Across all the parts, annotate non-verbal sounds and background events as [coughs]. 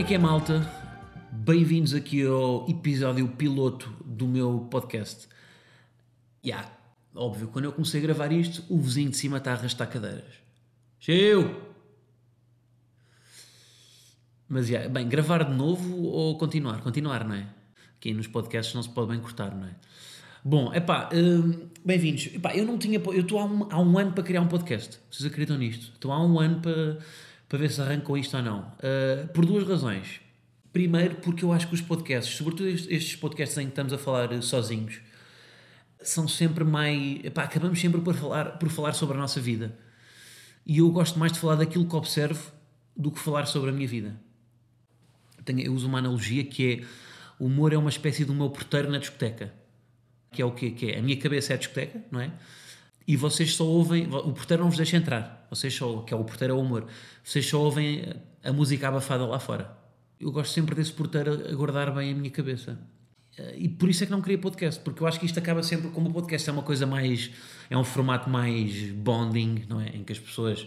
É que é, malta? Bem-vindos aqui ao episódio piloto do meu podcast. Ya, yeah, óbvio, quando eu comecei a gravar isto, o vizinho de cima está a arrastar cadeiras. Cheio! Mas, yeah, bem, gravar de novo ou continuar? Continuar, não é? Aqui nos podcasts não se pode bem cortar, não é? Bom, epá, hum, bem-vindos. Epá, eu não tinha... Eu estou há um, há um ano para criar um podcast. Vocês acreditam nisto? Estou há um ano para para ver se arrancam isto ou não. Uh, por duas razões. Primeiro, porque eu acho que os podcasts, sobretudo estes podcasts em que estamos a falar sozinhos, são sempre mais. Epá, acabamos sempre por falar, por falar sobre a nossa vida. E eu gosto mais de falar daquilo que observo do que falar sobre a minha vida. Tenho, eu uso uma analogia que é: o humor é uma espécie do meu porteiro na discoteca. Que é o quê? Que é, a minha cabeça é a discoteca, não é? e vocês só ouvem, o porteiro não vos deixa entrar, vocês só, que é o porteiro é o humor, vocês só ouvem a música abafada lá fora. Eu gosto sempre desse porteiro a guardar bem a minha cabeça. E por isso é que não queria podcast, porque eu acho que isto acaba sempre, como o podcast é uma coisa mais, é um formato mais bonding, não é? Em que as pessoas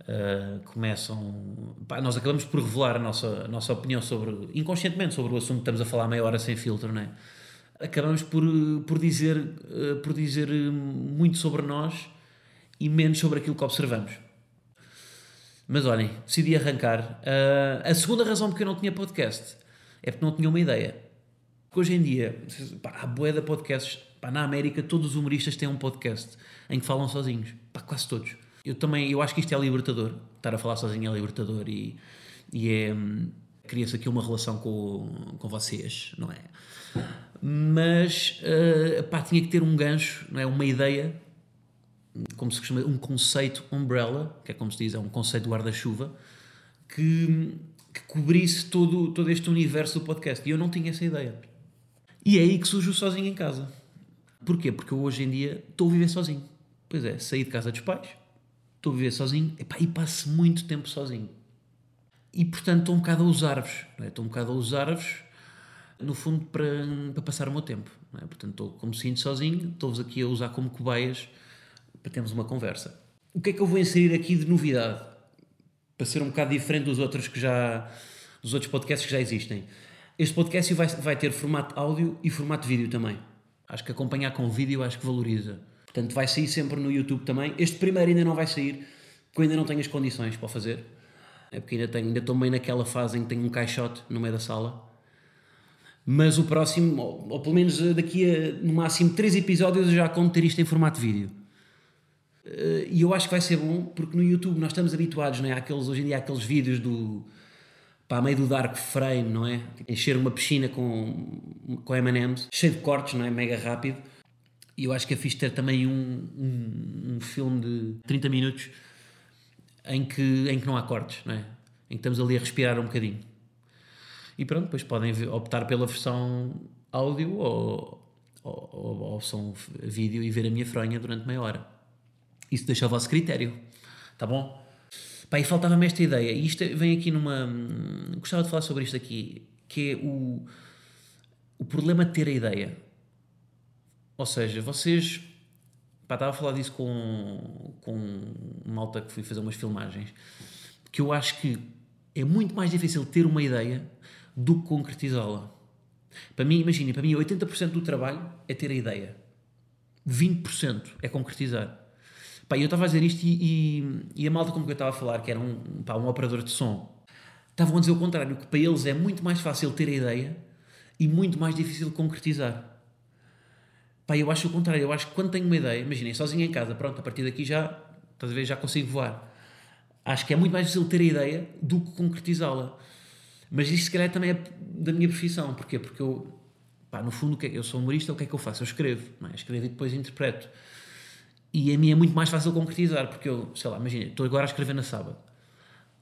uh, começam, pá, nós acabamos por revelar a nossa, a nossa opinião sobre, inconscientemente, sobre o assunto que estamos a falar meia hora sem filtro, não é? acabamos por, por, dizer, eh, por dizer eh, muito sobre nós e menos sobre aquilo que observamos. Mas olhem, decidi arrancar. Uh, a segunda razão porque eu não tinha podcast é porque não tinha uma ideia. Porque hoje em dia, pá, há boé de podcasts. Pá, na América, todos os humoristas têm um podcast em que falam sozinhos. Pá, quase todos. Eu também, eu acho que isto é libertador. Estar a falar sozinho é libertador e, e é. Cria-se aqui uma relação com, com vocês, não é? mas uh, pá, tinha que ter um gancho, não é? uma ideia, como se costuma, um conceito umbrella, que é como se diz, é um conceito guarda-chuva, que, que cobrisse todo, todo este universo do podcast. E eu não tinha essa ideia. E é aí que surgiu sozinho em casa. Porquê? Porque eu hoje em dia estou a viver sozinho. Pois é, saí de casa dos pais, estou a viver sozinho epá, e passo muito tempo sozinho. E portanto estou um bocado a usar-vos. É? Estou um bocado a usar-vos no fundo, para, para passar o meu tempo. É? Portanto, estou como sinto sozinho, estou-vos aqui a usar como cobaias para termos uma conversa. O que é que eu vou inserir aqui de novidade? Para ser um bocado diferente dos outros que já dos outros podcasts que já existem. Este podcast vai, vai ter formato áudio e formato vídeo também. Acho que acompanhar com vídeo acho que valoriza. Portanto, vai sair sempre no YouTube também. Este primeiro ainda não vai sair, porque eu ainda não tenho as condições para fazer. É porque ainda, tenho, ainda estou meio naquela fase em que tenho um caixote no meio da sala mas o próximo, ou, ou, pelo menos daqui a no máximo três episódios, eu já conto ter isto em formato vídeo. Uh, e eu acho que vai ser bom porque no YouTube nós estamos habituados, não é? Hoje em dia, aqueles vídeos do para meio do dark frame, não é? Encher uma piscina com, com M&M's, cheio de cortes, não é? Mega rápido. E eu acho que é fixe ter também um, um, um, filme de 30 minutos em que, em que não há cortes, não é? Em que estamos ali a respirar um bocadinho. E pronto, depois podem optar pela versão áudio ou, ou, ou, ou vídeo e ver a minha fronha durante meia hora. Isso deixa ao vosso critério. Tá bom? Pá, e faltava-me esta ideia. E isto vem aqui numa. Gostava de falar sobre isto aqui, que é o, o problema de ter a ideia. Ou seja, vocês. Pá, estava a falar disso com, com uma alta que fui fazer umas filmagens. Que eu acho que é muito mais difícil ter uma ideia do que concretizá-la. Para mim, imaginem, para mim 80% do trabalho é ter a ideia. 20% é concretizar. Pá, eu estava a dizer isto e, e, e, a malta como que eu estava a falar, que era um, pá, um operador de som, estavam a dizer o contrário, que para eles é muito mais fácil ter a ideia e muito mais difícil concretizar. Pá, eu acho o contrário, eu acho que quando tenho uma ideia, imaginem, sozinho em casa, pronto, a partir daqui já, ver, já consigo voar. Acho que é muito mais difícil ter a ideia do que concretizá-la. Mas isto, se calhar, também é da minha profissão. Porquê? Porque eu, pá, no fundo, é eu sou humorista, o que é que eu faço? Eu escrevo, é? escrevo e depois interpreto. E a mim é muito mais fácil concretizar, porque eu, sei lá, imagina, estou agora a escrever na sábado.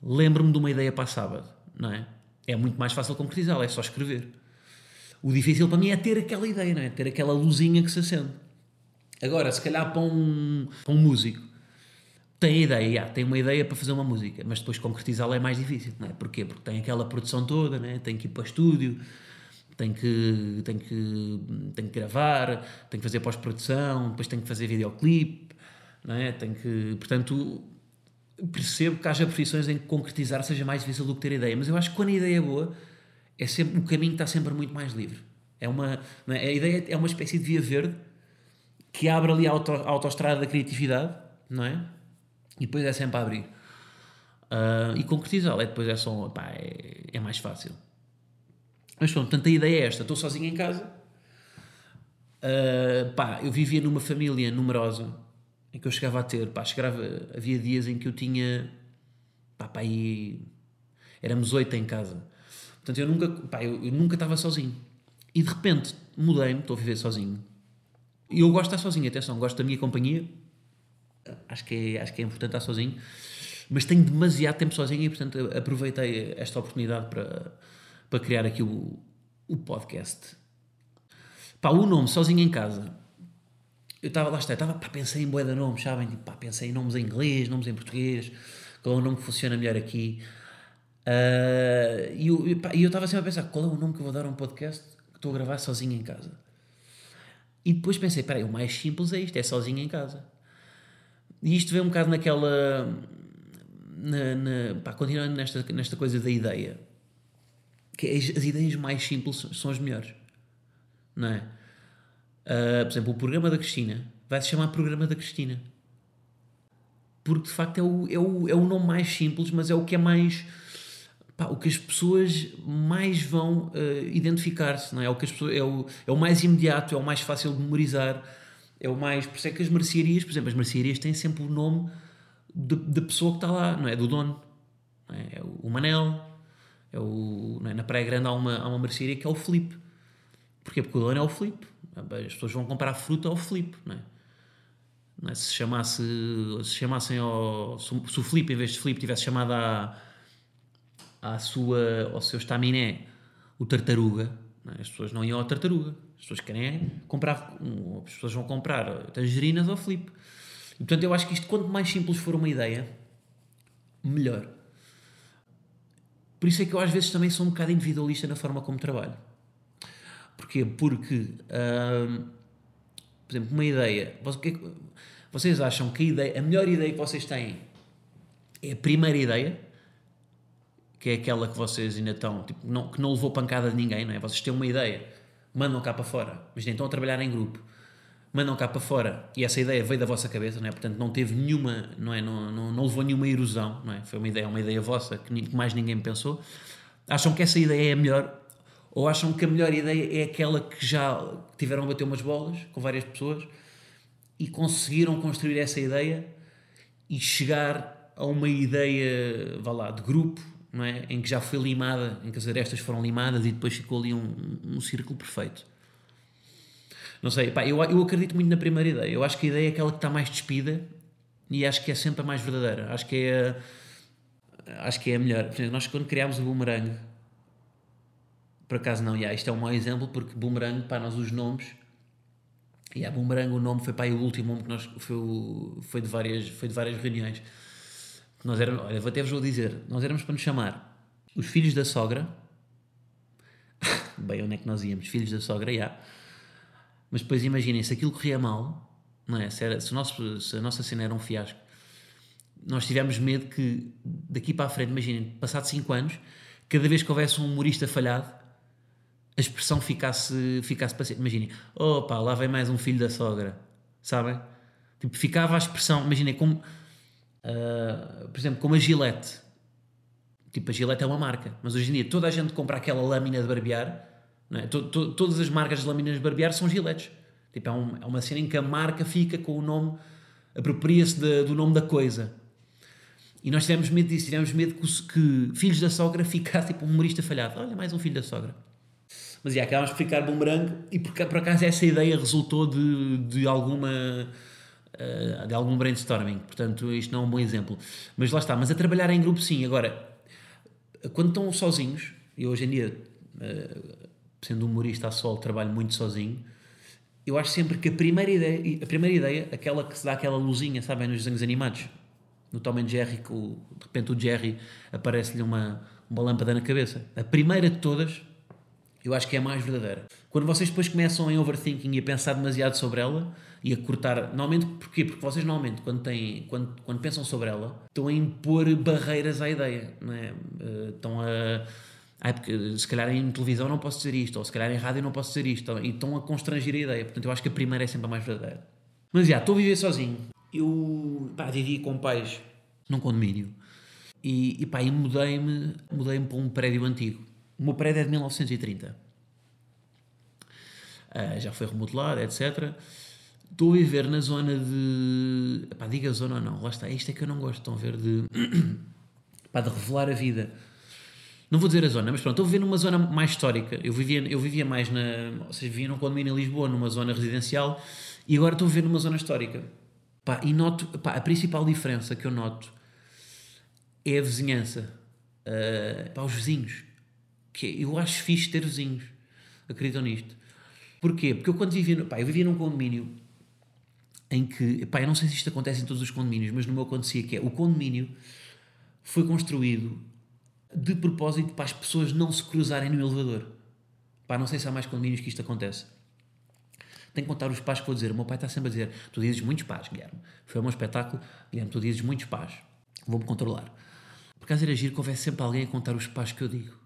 Lembro-me de uma ideia para sábado, não é? É muito mais fácil concretizá-la, é só escrever. O difícil para mim é ter aquela ideia, não é? Ter aquela luzinha que se acende. Agora, se calhar para um, para um músico, tem ideia, já, tem uma ideia para fazer uma música, mas depois concretizá-la é mais difícil, não é? Porquê? Porque tem aquela produção toda, né? tem que ir para estúdio, tem que, tem que, tem que gravar, tem que fazer pós-produção, depois tem que fazer videoclipe, não é? Tem que, portanto, percebo que haja profissões em que concretizar seja mais difícil do que ter ideia, mas eu acho que quando a ideia é boa, é sempre, o caminho está sempre muito mais livre. É uma, é? A ideia é uma espécie de via verde que abre ali a, auto, a autoestrada da criatividade, não é? E depois é sempre a abrir. Uh, e concretizá-la, é depois é só, pá, é, é, mais fácil. Mas pronto, portanto a ideia é esta, estou sozinho em casa, uh, pá, eu vivia numa família numerosa, em que eu chegava a ter, pá, chegava, havia dias em que eu tinha, pá, pá, éramos oito em casa. Portanto, eu nunca, pá, eu, eu nunca estava sozinho. E de repente mudei-me, estou a viver sozinho. E eu gosto de estar sozinho, atenção, gosto da minha companhia, acho que é, acho que é importante estar sozinho, mas tenho demasiado tempo sozinho e, portanto, aproveitei esta oportunidade para, para criar aqui o, o podcast. Pá, o nome, sozinho em casa. Eu estava lá, estava, pá, pensei em boeda nomes, sabem? Tipo, pá, pensei em nomes em inglês, nomes em português, qual é o nome que funciona melhor aqui. Uh, e eu estava sempre a pensar, qual é o nome que eu vou dar a um podcast que estou a gravar sozinho em casa? E depois pensei, peraí, o mais simples é isto, é sozinho em casa. E isto vem um bocado naquela. Na, na, pá, continuando nesta, nesta coisa da ideia. Que as, as ideias mais simples são as melhores. Não é? Uh, por exemplo, o programa da Cristina vai se chamar Programa da Cristina. Porque de facto é o, é, o, é o nome mais simples, mas é o que é mais. Pá, o que as pessoas mais vão uh, identificar-se, não é? É o, que as pessoas, é, o, é o mais imediato, é o mais fácil de memorizar é o mais. Por isso é que as mercearias, por exemplo, as mercearias têm sempre o nome da pessoa que está lá, não é? Do dono. É? é? o Manel, é o, é? na Praia Grande há uma, há uma mercearia que é o Felipe. Porquê? Porque o dono é o Felipe. As pessoas vão comprar fruta ao Felipe, não é? Não é? Se, chamasse, se chamassem ao. Se o Felipe, em vez de Felipe, tivesse chamado à, à sua, ao seu estaminé o Tartaruga, é? as pessoas não iam ao Tartaruga as pessoas querem comprar, as pessoas vão comprar tangerinas ao flip. E, portanto, eu acho que isto, quanto mais simples for uma ideia, melhor. Por isso é que eu às vezes também sou um bocado individualista na forma como trabalho. Porquê? Porque, por exemplo, uma ideia. É vocês acham que a, ideia, a melhor ideia que vocês têm é a primeira ideia? Que é aquela que vocês ainda estão, tipo, não, que não levou pancada de ninguém, não é? Vocês têm uma ideia mandam cá para fora. Mas estão a trabalhar em grupo. Mandam cá para fora e essa ideia veio da vossa cabeça, não é? Portanto, não teve nenhuma, não é? Não, não, não levou nenhuma erosão, não é? Foi uma ideia, uma ideia vossa que mais ninguém pensou. Acham que essa ideia é a melhor ou acham que a melhor ideia é aquela que já tiveram a bater umas bolas com várias pessoas e conseguiram construir essa ideia e chegar a uma ideia, vá lá, de grupo não é? em que já foi limada, em que as arestas foram limadas e depois ficou ali um, um, círculo perfeito. Não sei, pá, eu, eu acredito muito na primeira ideia. Eu acho que a ideia é aquela que está mais despida e acho que é sempre a mais verdadeira. Acho que é a, acho que é a melhor. Nós quando criámos o boomerang, por acaso não, yeah, isto é um mau exemplo porque boomerang, pá, nós os nomes, e yeah, boomerang o nome foi pá, o último nome que nós, foi, foi, de várias, foi de várias reuniões nós éramos, olha, vou até vos dizer, nós éramos para nos chamar os filhos da sogra. [laughs] Bem, onde é que nós íamos? Filhos da sogra, já. Yeah. Mas depois imaginem, se aquilo corria mal, não é? Se, era, se, nosso, se a nossa cena era um fiasco, nós tivemos medo que daqui para a frente, imaginem, passado 5 anos, cada vez que houvesse um humorista falhado, a expressão ficasse, ficasse para sempre. Imaginem, opa, lá vem mais um filho da sogra, sabem? Tipo, ficava a expressão, imaginem, como Uh, por exemplo, como a Gillette. Tipo, a Gillette é uma marca, mas hoje em dia toda a gente compra aquela lâmina de barbear. É? todas as marcas de lâminas de barbear são Gillettes. Tipo, é, um, é, uma cena em que a marca fica com o nome, apropria-se do nome da coisa. E nós tivemos medo disso, tivemos medo que, que Filhos da Sogra [laughs] ficasse tipo um humorista falhado. Olha, mais um filho da sogra. Mas já, acabámos por ficar bumerangue e por, por acaso essa ideia resultou de, de alguma uh, de algum brainstorming. Portanto, isto não é um bom exemplo. Mas lá está. Mas a trabalhar em grupo, sim. Agora, quando estão sozinhos, e hoje em dia, uh, sendo humorista a sol, trabalho muito sozinho, eu acho sempre que a primeira ideia, a primeira ideia aquela que se dá aquela luzinha, sabem, nos desenhos animados, no Tom and Jerry, que o, de repente o Jerry aparece-lhe uma, uma lâmpada na cabeça. A primeira de todas, eu acho que é a mais verdadeira. Quando vocês depois começam em overthinking e a pensar demasiado sobre ela e a cortar, normalmente, porquê? Porque vocês normalmente, quando, têm, quando, quando pensam sobre ela, estão a impor barreiras à ideia, não é? Uh, estão a ah, porque se calhar em televisão não posso dizer isto, ou se calhar em rádio não posso dizer isto, e estão a constranger a ideia. Portanto, eu acho que a primeira é sempre a mais verdadeira. Mas já, estou a viver sozinho. Eu pá, vivi com pais num condomínio e, e e mudei-me mudei para um prédio antigo. O meu prédio é de 1930. Uh, ah, já foi remodelado, etc. Estou a viver na zona de. Pá, diga zona ou não, lá está. Isto é que eu não gosto, estão a ver, de. [coughs] pá, de revelar a vida não vou dizer a zona, mas pronto, estou a viver numa zona mais histórica. Eu vivia, eu vivia mais na. Ou seja, vivia num condomínio em Lisboa, numa zona residencial, e agora estou a viver numa zona histórica. Pá, e noto. Pá, a principal diferença que eu noto é a vizinhança. Uh, pá, os vizinhos. Que é, eu acho fixe ter vizinhos. Acreditam nisto? Porquê? Porque eu quando vivia. Pá, eu vivia num condomínio em que. Pá, eu não sei se isto acontece em todos os condomínios, mas no meu acontecia que é. O condomínio foi construído de propósito para as pessoas não se cruzarem no elevador. Pá, não sei se há mais condomínios que isto acontece. Tenho que contar os pais que vou dizer. O meu pai está sempre a dizer: Tu dizes muitos pais, Guilherme. Foi meu espetáculo, Guilherme, tu dizes muitos pais. Vou-me controlar. Por acaso era giro que houvesse sempre alguém a contar os pais que eu digo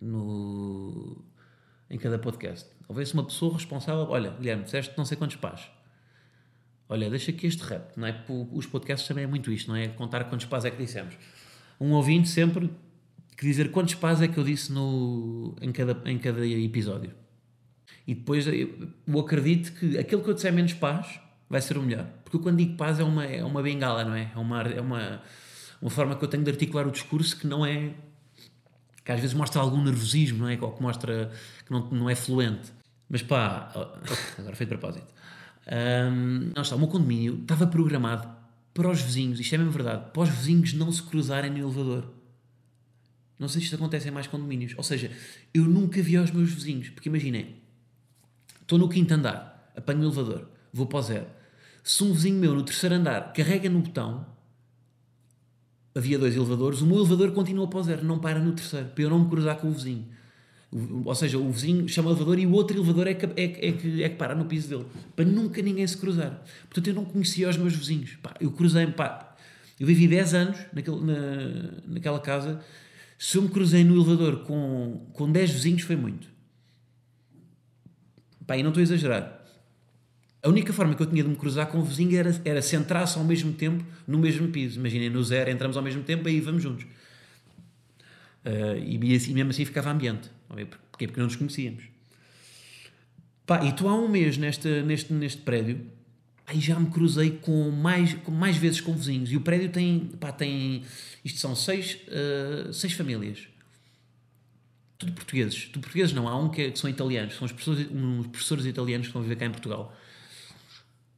no... em cada podcast. Houvesse uma pessoa responsável: Olha, Guilherme, disseste não sei quantos pais. Olha, deixa aqui este rap, não é? Os podcasts também é muito isto, não é? Contar quantos pais é que dissemos. Um ouvinte sempre que dizer quantos pás é que eu disse no, em, cada, em cada episódio. E depois eu, acredito que aquele que eu disser menos paz vai ser o melhor. Porque quando digo paz é uma, é uma bengala, não é? É uma, é uma, uma forma que eu tenho de articular o discurso que não é. que às vezes mostra algum nervosismo, não é? Ou que mostra que não, não é fluente. Mas pá, [laughs] agora foi de propósito. Um, não está, o meu condomínio estava programado para os vizinhos, isto é mesmo verdade, para os vizinhos não se cruzarem no elevador. Não sei se isto acontece em mais condomínios. Ou seja, eu nunca vi aos meus vizinhos. Porque imaginem, estou no quinto andar, apanho o elevador, vou para o zero. Se um vizinho meu no terceiro andar carrega no botão, havia dois elevadores, o meu elevador continua para o zero, não para no terceiro, para eu não me cruzar com o vizinho. Ou seja, o vizinho chama o elevador e o outro elevador é que, é, é, que, é que para no piso dele. Para nunca ninguém se cruzar. Portanto, eu não conhecia os meus vizinhos. Pá, eu cruzei, pá, eu vivi 10 anos naquele, na, naquela casa se eu me cruzei no elevador com, com 10 vizinhos, foi muito. Pá, e não estou a exagerar. A única forma que eu tinha de me cruzar com o vizinho era, era centrar-se ao mesmo tempo no mesmo piso. Imaginem, no zero entramos ao mesmo tempo, aí vamos juntos. Uh, e, assim, mesmo assim ficava ambiente. Porquê? Porque não nos conhecíamos. Pá, e estou há um mês neste, neste, neste prédio, aí já me cruzei com mais, com mais vezes com vizinhos. E o prédio tem, pá, tem isto são seis, uh, seis famílias. Tudo portugueses. Tudo portugueses não. Há um que, é, que são italianos. São os professores, uns professores italianos que estão a viver cá em Portugal.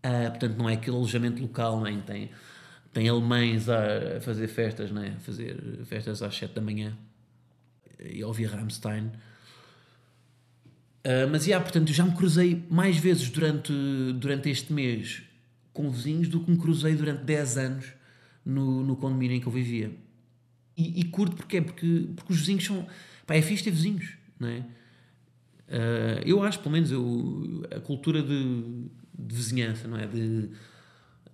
Uh, portanto, não é aquele alojamento local, nem tem, tem alemães a fazer festas, não é? A fazer festas às 7 da manhã e ouvir Rammstein. Uh, mas, yeah, portanto, eu já me cruzei mais vezes durante, durante este mês com vizinhos do que me cruzei durante 10 anos no, no condomínio em que eu vivia. E, e curto porquê? Porque, porque os vizinhos são. Pá, é fixe ter vizinhos, não é? Uh, eu acho, pelo menos, eu, a cultura de, de vizinhança, não é? De,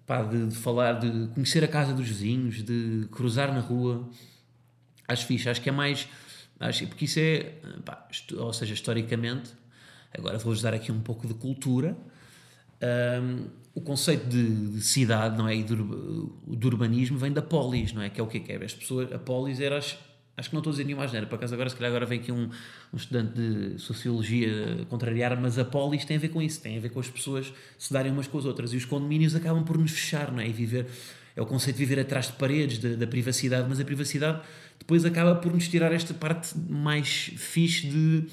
pá, de, de, falar, de conhecer a casa dos vizinhos, de cruzar na rua. Acho fixe, acho que é mais. Acho, porque isso é. Pá, ou seja, historicamente, agora vou-vos dar aqui um pouco de cultura. Um, o conceito de, de, cidade não é, e de, de, urbanismo vem da polis, não é? Que é o que é? As pessoas, a polis era as, acho que não estou a dizer nenhuma asneira, por acaso agora se calhar agora vem aqui um, um estudante de sociologia contrariar, mas a polis tem a ver com isso, tem a ver com as pessoas se darem umas com as outras e os condomínios acabam por nos fechar, não é? E viver, é o conceito de viver atrás de paredes, de, da privacidade, mas a privacidade depois acaba por nos tirar esta parte mais fixe de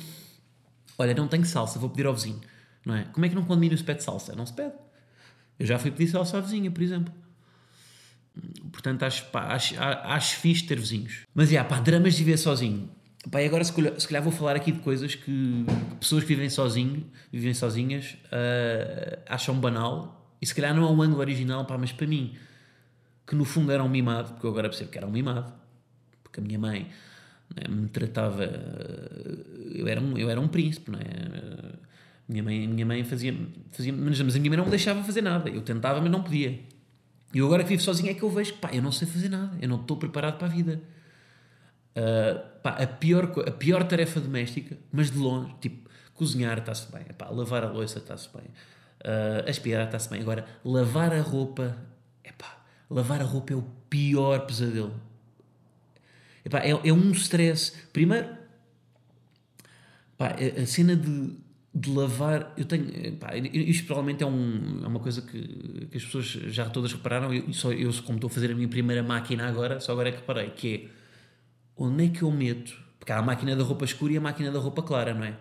olha, não tenho salsa, vou pedir ao vizinho, não é? Como é que num condomínio se pede salsa? Não se pede eu já fui pedir salsa à vizinha, por exemplo. Portanto, acho, pá, acho, acho fixe ter vizinhos. Mas, yeah, pá, dramas de viver sozinho. Pá, e agora, se calhar, se calhar, vou falar aqui de coisas que, que pessoas que vivem sozinho, vivem sozinhas, uh, acham banal. E se calhar não é um ângulo original, pá, mas para mim, que no fundo era um mimado, porque eu agora percebo que era um mimado, porque a minha mãe né, me tratava. Eu era um, eu era um príncipe, não é? Minha mãe, minha mãe fazia, fazia. Mas a minha mãe não me deixava fazer nada. Eu tentava, mas não podia. E eu agora que vivo sozinho é que eu vejo que, pá, eu não sei fazer nada. Eu não estou preparado para a vida. Uh, pá, a, pior, a pior tarefa doméstica, mas de longe, tipo, cozinhar está-se bem. Pá, lavar a louça está-se bem. Uh, aspirar está-se bem. Agora, lavar a roupa, é pá, lavar a roupa é o pior pesadelo. Epá, é, é um stress. Primeiro, a, a cena de de lavar, eu tenho, pá, isto provavelmente é, um, é uma coisa que, que, as pessoas já todas repararam, eu, só, eu como estou a fazer a minha primeira máquina agora, só agora é que reparei, que é, onde é que eu meto, porque há a máquina da roupa escura e a máquina da roupa clara, não é?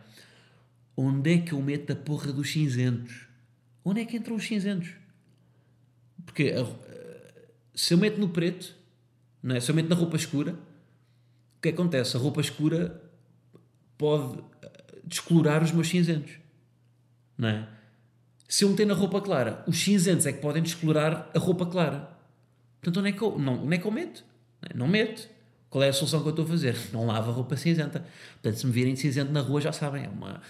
Onde é que eu meto a porra dos cinzentos? Onde é que entram os cinzentos? Porque se eu meto no preto, não é? se eu meto na roupa escura, que acontece? A roupa escura pode descolorar os meus cinzentos. Não é? Se eu meter na roupa clara, os cinzentos é que podem descolorar a roupa clara. Portanto, onde é que eu, não, onde é que eu meto? Não meto. Qual é a solução que eu estou a fazer? [laughs] Não lavo a roupa cinzenta. Portanto, se me virem cinzento na rua, já sabem, é uma,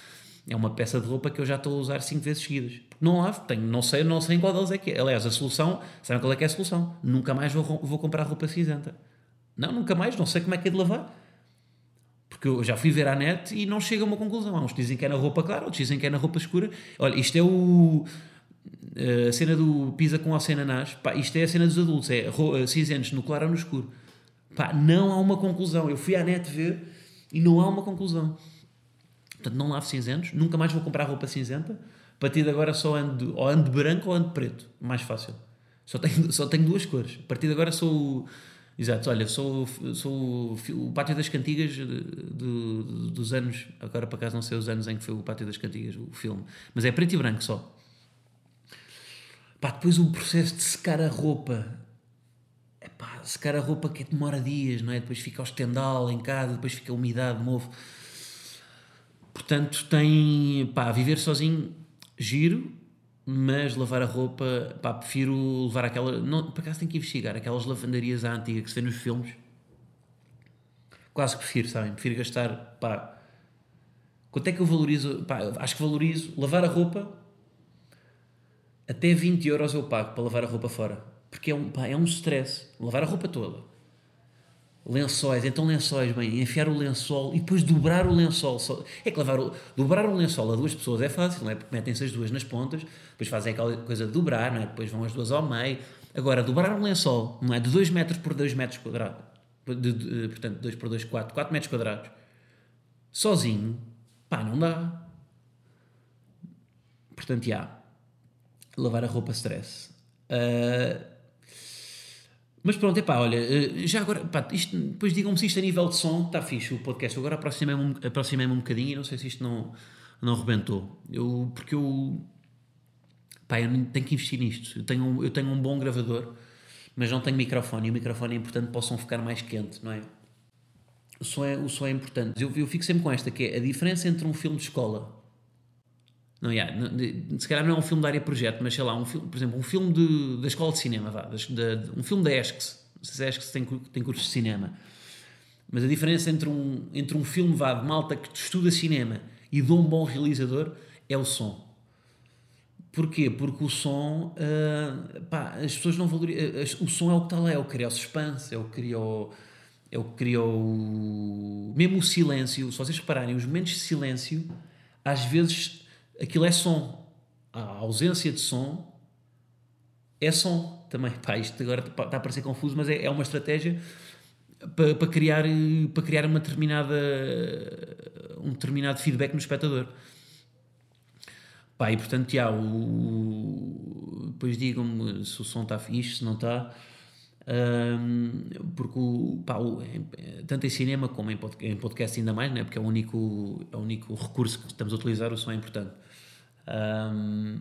é uma peça de roupa que eu já estou a usar 5 vezes seguidas. Não lavo, tenho, não sei, não sei qual delas é que é. Aliás, a solução, sabem qual é que é a solução? Nunca mais vou, vou comprar roupa cinzenta. Não, nunca mais, não sei como é que é de lavar. Porque eu já fui ver à net e não chega a uma conclusão. Há uns dizem que é na roupa clara, outros dizem que é na roupa escura. Olha, isto é o. Eh, a cena do pisa com alcenanás. Pá, isto é a cena dos adultos. É eh, cinzentos no claro ou no escuro. Pá, não há uma conclusão. Eu fui à net ver e não há uma conclusão. Portanto, não lavo cinzentos. Nunca mais vou comprar roupa cinzenta. A partir de agora só ando, ou ando branco ou ando preto. Mais fácil. Só tenho, só tenho duas cores. A partir de agora sou Exato, olha, sou, sou o Pátio das Cantigas de, de, dos anos, agora para acaso não sei os anos em que foi o Pátio das Cantigas, o filme, mas é preto e branco só. Pá, depois o processo de secar a roupa, é secar a roupa que demora dias, não é? Depois fica o estendal em casa, depois fica a umidade, move. Portanto, tem, pá, viver sozinho, giro, mas lavar a roupa, pá, prefiro levar aquela. Não, por acaso tenho que investigar, aquelas lavandarias à antiga que se vê nos filmes. Quase que prefiro, sabem? Prefiro gastar, pá. Quanto é que eu valorizo? Pá, acho que valorizo lavar a roupa. Até 20 euros eu pago para lavar a roupa fora. Porque é um, pá, é um stress. Lavar a roupa toda lençóis, então lençóis, bem, enfiar o lençol e depois dobrar o lençol. Só, é que levar o, dobrar o lençol a duas pessoas é fácil, não é? Porque metem-se as duas nas pontas, depois fazem aquela coisa de dobrar, não é? Depois vão as duas ao meio. Agora, dobrar um lençol, não é? De 2 metros por 2 metros quadrados, de, de, portanto, 2 por 2, 4, 4 metros quadrados, sozinho, pá, não dá. Portanto, já, lavar a roupa stress. Uh, mas pronto, é pá, olha, eh, já agora, pá, isto, depois digam-me se isto a nível de som está fixe o podcast. Agora aproximei-me aproximei um bocadinho e não sei se isto não, não rebentou. Eu, porque eu, pá, eu tenho que investir nisto. Eu tenho, eu tenho um bom gravador, mas não tenho microfone e o microfone é importante para o som ficar mais quente, não é? O som é, o som é importante. Eu, eu fico sempre com esta, que é a diferença entre um filme de escola não, yeah, se calhar não é um filme da área projeto, mas sei lá, um filme, por exemplo, um filme de, da escola de cinema, vá, de, um filme da ESCS, não sei se a ESCS tem, tem cursos de cinema, mas a diferença entre um, entre um filme vá, de malta que estuda cinema e de um bom realizador é o som. Porquê? Porque o som, uh, pá, as pessoas não valorizam, uh, o som é o que está lá, é o que cria o suspense, é o que cria o, é o que cria o, mesmo o silêncio, se vocês repararem, os momentos de silêncio, às vezes aquilo é som. A ausência de som é som também. Pá, isto agora está a parecer confuso, mas é, é uma estratégia para, para, criar, para criar uma determinada, um determinado feedback no espectador. Pá, e portanto, já, o, depois digam-me se o som está fixe, se não está. Um, porque o, pá, o, tanto em cinema como em podcast, ainda mais, né? porque é o, único, é o único recurso que estamos a utilizar, o som é importante. Um,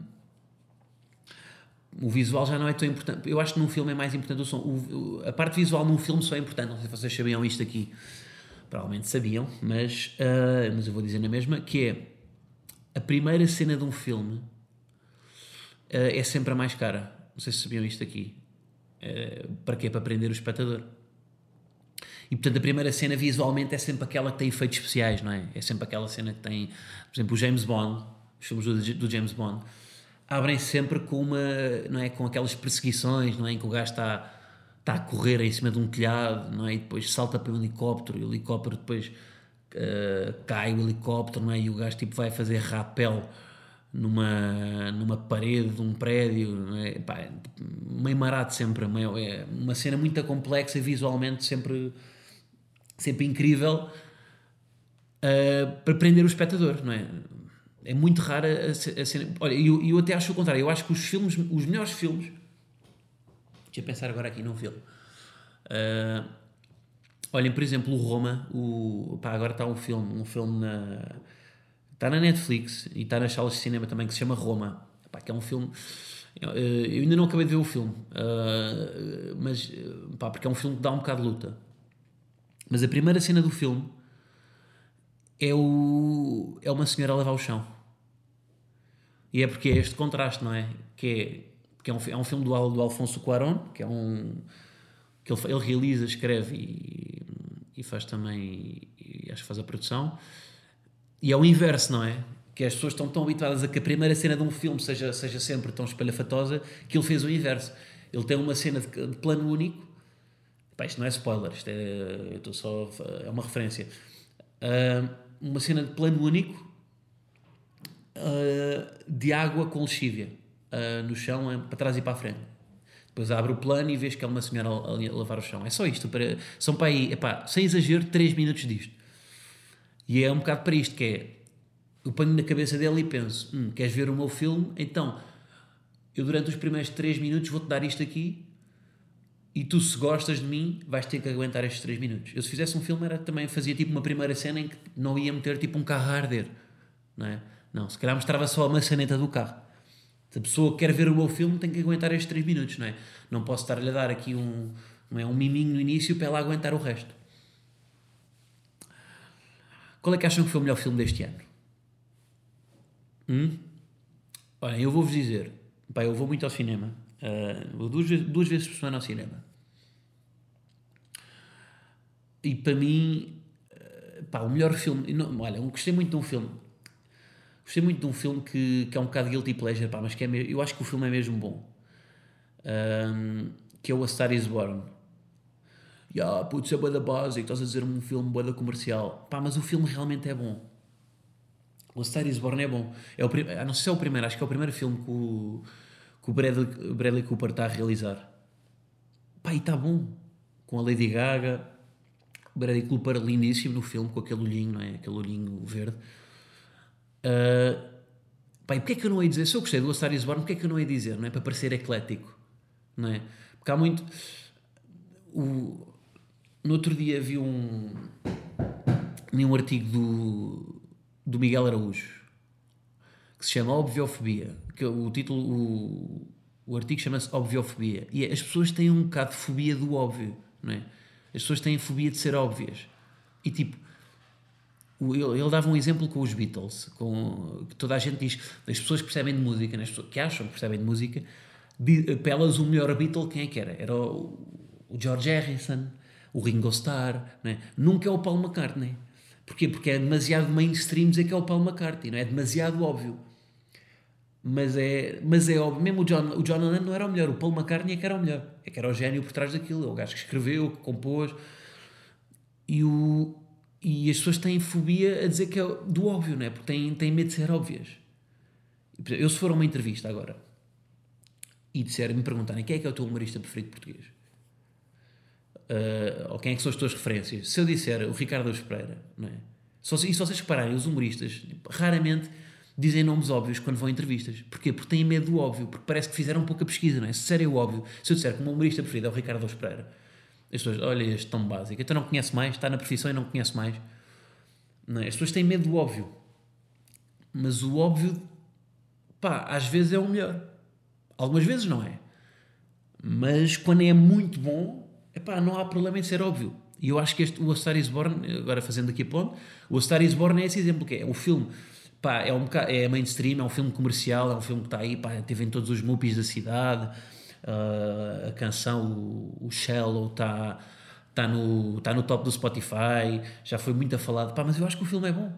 o visual já não é tão importante. Eu acho que num filme é mais importante o som. O, a parte visual num filme só é importante. Não sei se vocês sabiam isto aqui. Provavelmente sabiam, mas, uh, mas eu vou dizer na mesma, que é a primeira cena de um filme uh, é sempre a mais cara. Não sei se sabiam isto aqui. Uh, para quê? Para prender o espectador. E portanto a primeira cena visualmente é sempre aquela que tem efeitos especiais, não é? É sempre aquela cena que tem, por exemplo, o James Bond, os filmes do, do James Bond, abrem sempre com uma, não é, com aquelas perseguições, não é, em que o gajo está está a correr em cima de um telhado, não é? E depois salta para o helicóptero, e o helicóptero depois uh, cai o helicóptero, não é? E o gajo tipo vai fazer rapel numa, numa parede de um prédio, é? Pá, meio marado sempre, meio, é uma cena muito complexa visualmente sempre, sempre incrível uh, para prender o espectador, não é? É muito rara a, cena. Olha, eu, eu até acho o contrário. Eu acho que os filmes, os melhores filmes. Deixa eu pensar agora aqui num filme. Uh, olhem, por exemplo, o Roma. O, pá, agora está um filme, um filme na. Está na Netflix e está nas salas de cinema também que se chama Roma. Pá, que é um filme. Eu, eu ainda não acabei de ver o filme, uh, mas pá, porque é um filme que dá um bocado de luta. Mas a primeira cena do filme é, o, é uma senhora a lavar o chão. E é porque é este contraste, não é? Que é, que é, um, é um filme do, do Alfonso Cuarón, que é um. que ele, ele realiza, escreve e, e faz também. E acho que faz a produção. E é o inverso, não é? Que as pessoas estão tão habituadas a que a primeira cena de um filme seja, seja sempre tão espalhafatosa que ele fez o inverso. Ele tem uma cena de, de plano único. Pá, isto não é spoiler, isto é, eu estou só, é uma referência. Uh, uma cena de plano único uh, de água com lexívia uh, no chão, para trás e para a frente. Depois abre o plano e vês que é uma senhora a, a lavar o chão. É só isto. Para, são para aí, epá, sem exagero, 3 minutos disto. E é um bocado para isto que é. Eu ponho na cabeça dele e penso: hum, queres ver o meu filme? Então, eu durante os primeiros 3 minutos vou-te dar isto aqui e tu, se gostas de mim, vais ter que aguentar estes 3 minutos. Eu, se fizesse um filme, era também fazia tipo uma primeira cena em que não ia meter tipo um carro a arder, não é? Não, se calhar mostrava só a maçaneta do carro. Se a pessoa quer ver o meu filme, tem que aguentar estes 3 minutos, não é? Não posso estar-lhe a dar aqui um, não é, um miminho no início para ela aguentar o resto. Qual é que acham que foi o melhor filme deste ano? Hum? Eu vou-vos dizer, pá, eu vou muito ao cinema, Uh, duas, duas vezes por semana ao cinema. E para mim, uh, pá, o melhor filme. Não, olha, gostei muito de um filme. Gostei muito de um filme que, que é um bocado guilty pleasure, pá, mas que é, eu acho que o filme é mesmo bom. Um, que é o A Star is Born. Yeah, putz, é boa da básica, estás a dizer um filme boa da comercial. Pá, mas o filme realmente é bom. O A Star is Born é bom. É o, ah, não sei se é o primeiro, acho que é o primeiro filme que o que o Bradley, Bradley Cooper está a realizar. Pá, e está bom. Com a Lady Gaga, o Bradley Cooper lindíssimo no filme, com aquele olhinho, não é? Aquele olhinho verde. Uh, pá, e porquê é que eu não ia dizer? Se eu gostei do A Star Is Born, porquê é que eu não ia dizer? Não é? Para parecer eclético, não é? Porque há muito... O, no outro dia vi um, li um artigo do, do Miguel Araújo que se chama Obviofobia, que o título, o, o artigo chama-se Obviofobia, e é, as pessoas têm um bocado de fobia do óbvio, não é? As pessoas têm fobia de ser óbvias. E tipo, ele, ele dava um exemplo com os Beatles, com, que toda a gente diz, as pessoas que percebem de música, né, que acham que percebem de música, pelas o melhor Beatle, quem é que era? Era o, o George Harrison, o Ringo Starr, né? nunca é o Paul McCartney. Porquê? Porque é demasiado mainstream dizer que é o Paul McCartney, não é? é demasiado óbvio. Mas é, mas é óbvio, mesmo o John, o John Lennon não era o melhor, o Paul McCartney é que era o melhor, é que era o gênio por trás daquilo, é o gajo que escreveu, que compôs. E, o, e as pessoas têm fobia a dizer que é do óbvio, não é? Porque têm, têm medo de ser óbvias. Eu, se for a uma entrevista agora e disserem, me perguntarem quem é que é o teu humorista preferido português, uh, ou quem é que são as tuas referências, se eu disser o Ricardo Pereira, não é? Só, e se vocês repararem, os humoristas raramente dizem nomes óbvios quando vão a entrevistas. Porquê? Porque têm medo do óbvio, porque parece que fizeram pouca pesquisa, não é? Se é o óbvio, se eu disser que o meu humorista preferido é o Ricardo Pereira, as pessoas, olha este tão básico, então não conhece mais, está na profissão e não conhece mais. Não é? As pessoas têm medo do óbvio. Mas o óbvio, pá, às vezes é o melhor. Algumas vezes não é. Mas quando é muito bom, epá, não há problema em ser óbvio. E eu acho que este, o A Star Is Born, agora fazendo aqui a ponto, o A Star Is Born é esse exemplo que é. O filme pá, é, um bocado, é mainstream, é um filme comercial, é um filme que está aí, pá, teve em todos os movies da cidade, uh, a canção, o, o Shallow está tá no, tá no top do Spotify, já foi muito falado, pá, mas eu acho que o filme é bom.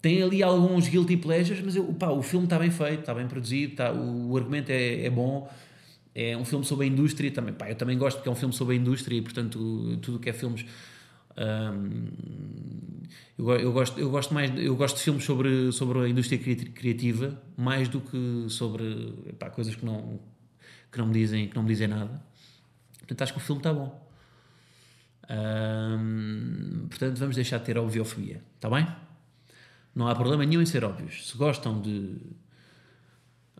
Tem ali alguns guilty pleasures, mas eu, pá, o filme está bem feito, está bem produzido, tá, o, o argumento é, é bom, é um filme sobre a indústria também. Pá, eu também gosto porque é um filme sobre a indústria e, portanto, tudo que é filmes. Eu, eu, gosto, eu, gosto mais, eu gosto de filmes sobre, sobre a indústria criativa mais do que sobre pá, coisas que não, que, não me dizem, que não me dizem nada. Portanto, acho que o filme está bom. portanto, vamos deixar de ter obviofobia. Está bem? Não há problema nenhum em ser óbvios. Se gostam de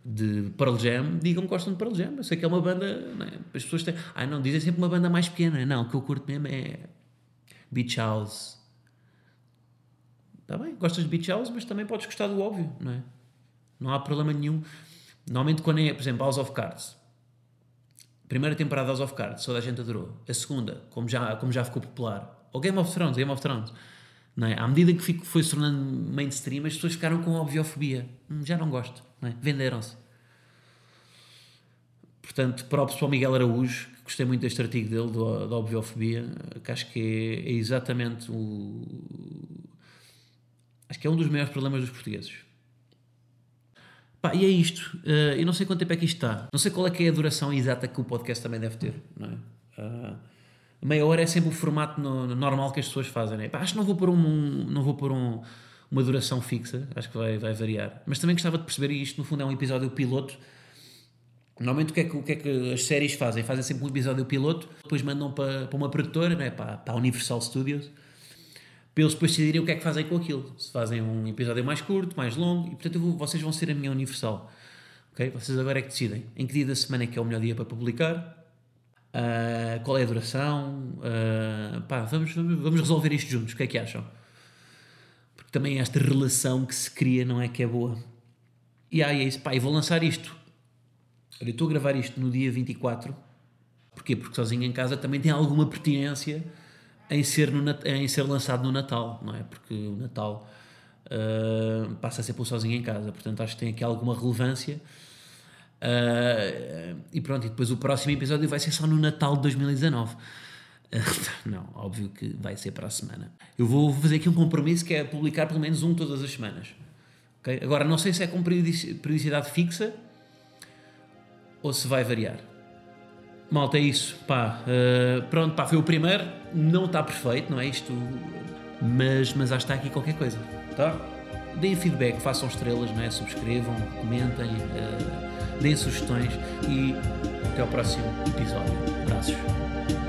de Pearl Jam, digam que gostam de Pearl Jam. Eu sei que é uma banda. É? As pessoas têm. Não, dizem sempre uma banda mais pequena. Não, o que eu curto mesmo é Beach House. Está bem, gostas de Beach House, mas também podes gostar do óbvio, não é? Não há problema nenhum. Normalmente, quando é, por exemplo, House of Cards, primeira temporada House of Cards, toda a gente adorou. A segunda, como já, como já ficou popular. Ou Game of Thrones, Game of Thrones. Não é? À medida que foi se tornando mainstream, as pessoas ficaram com obviofobia. Hum, já não gosto. Não é? Venderam-se. Portanto, para o Miguel Araújo, gostei muito deste artigo dele, do, da obviofobia, que acho que é, é exatamente o. Acho que é um dos maiores problemas dos portugueses. Pá, e é isto. Uh, eu não sei quanto tempo é que isto está. Não sei qual é que é a duração exata que o podcast também deve ter. Não é? Uh, meia hora é sempre o formato no, no normal que as pessoas fazem. Né? Pá, acho que não vou pôr, um, não vou pôr um, uma duração fixa, acho que vai, vai variar. Mas também gostava de perceber, e isto no fundo é um episódio piloto. Normalmente o que, é que, o que é que as séries fazem? Fazem sempre um episódio piloto, depois mandam para, para uma produtora, né? para, para a Universal Studios, para eles depois decidirem o que é que fazem com aquilo. Se fazem um episódio mais curto, mais longo, e portanto vou, vocês vão ser a minha Universal. Okay? Vocês agora é que decidem em que dia da semana é que é o melhor dia para publicar, Uh, qual é a duração? Uh, pá, vamos, vamos resolver isto juntos. O que é que acham? Porque também esta relação que se cria não é que é boa. E aí é isso. Pá, e vou lançar isto. Eu estou a gravar isto no dia 24. Porquê? Porque sozinho em casa também tem alguma pertinência em ser, no, em ser lançado no Natal, não é? Porque o Natal uh, passa a ser por sozinho em casa. Portanto, acho que tem aqui alguma relevância Uh, e pronto, e depois o próximo episódio vai ser só no Natal de 2019. Uh, [laughs] não, óbvio que vai ser para a semana. Eu vou fazer aqui um compromisso que é publicar pelo menos um todas as semanas. Okay? Agora, não sei se é com periodicidade fixa ou se vai variar. Malta, é isso. Pá, uh, pronto, pá, foi o primeiro. Não está perfeito, não é isto? Mas, mas acho que está aqui qualquer coisa. Tá? Deem feedback, façam estrelas, não é? subscrevam, comentem. Uh, deem sugestões e até ao próximo episódio. Abraços.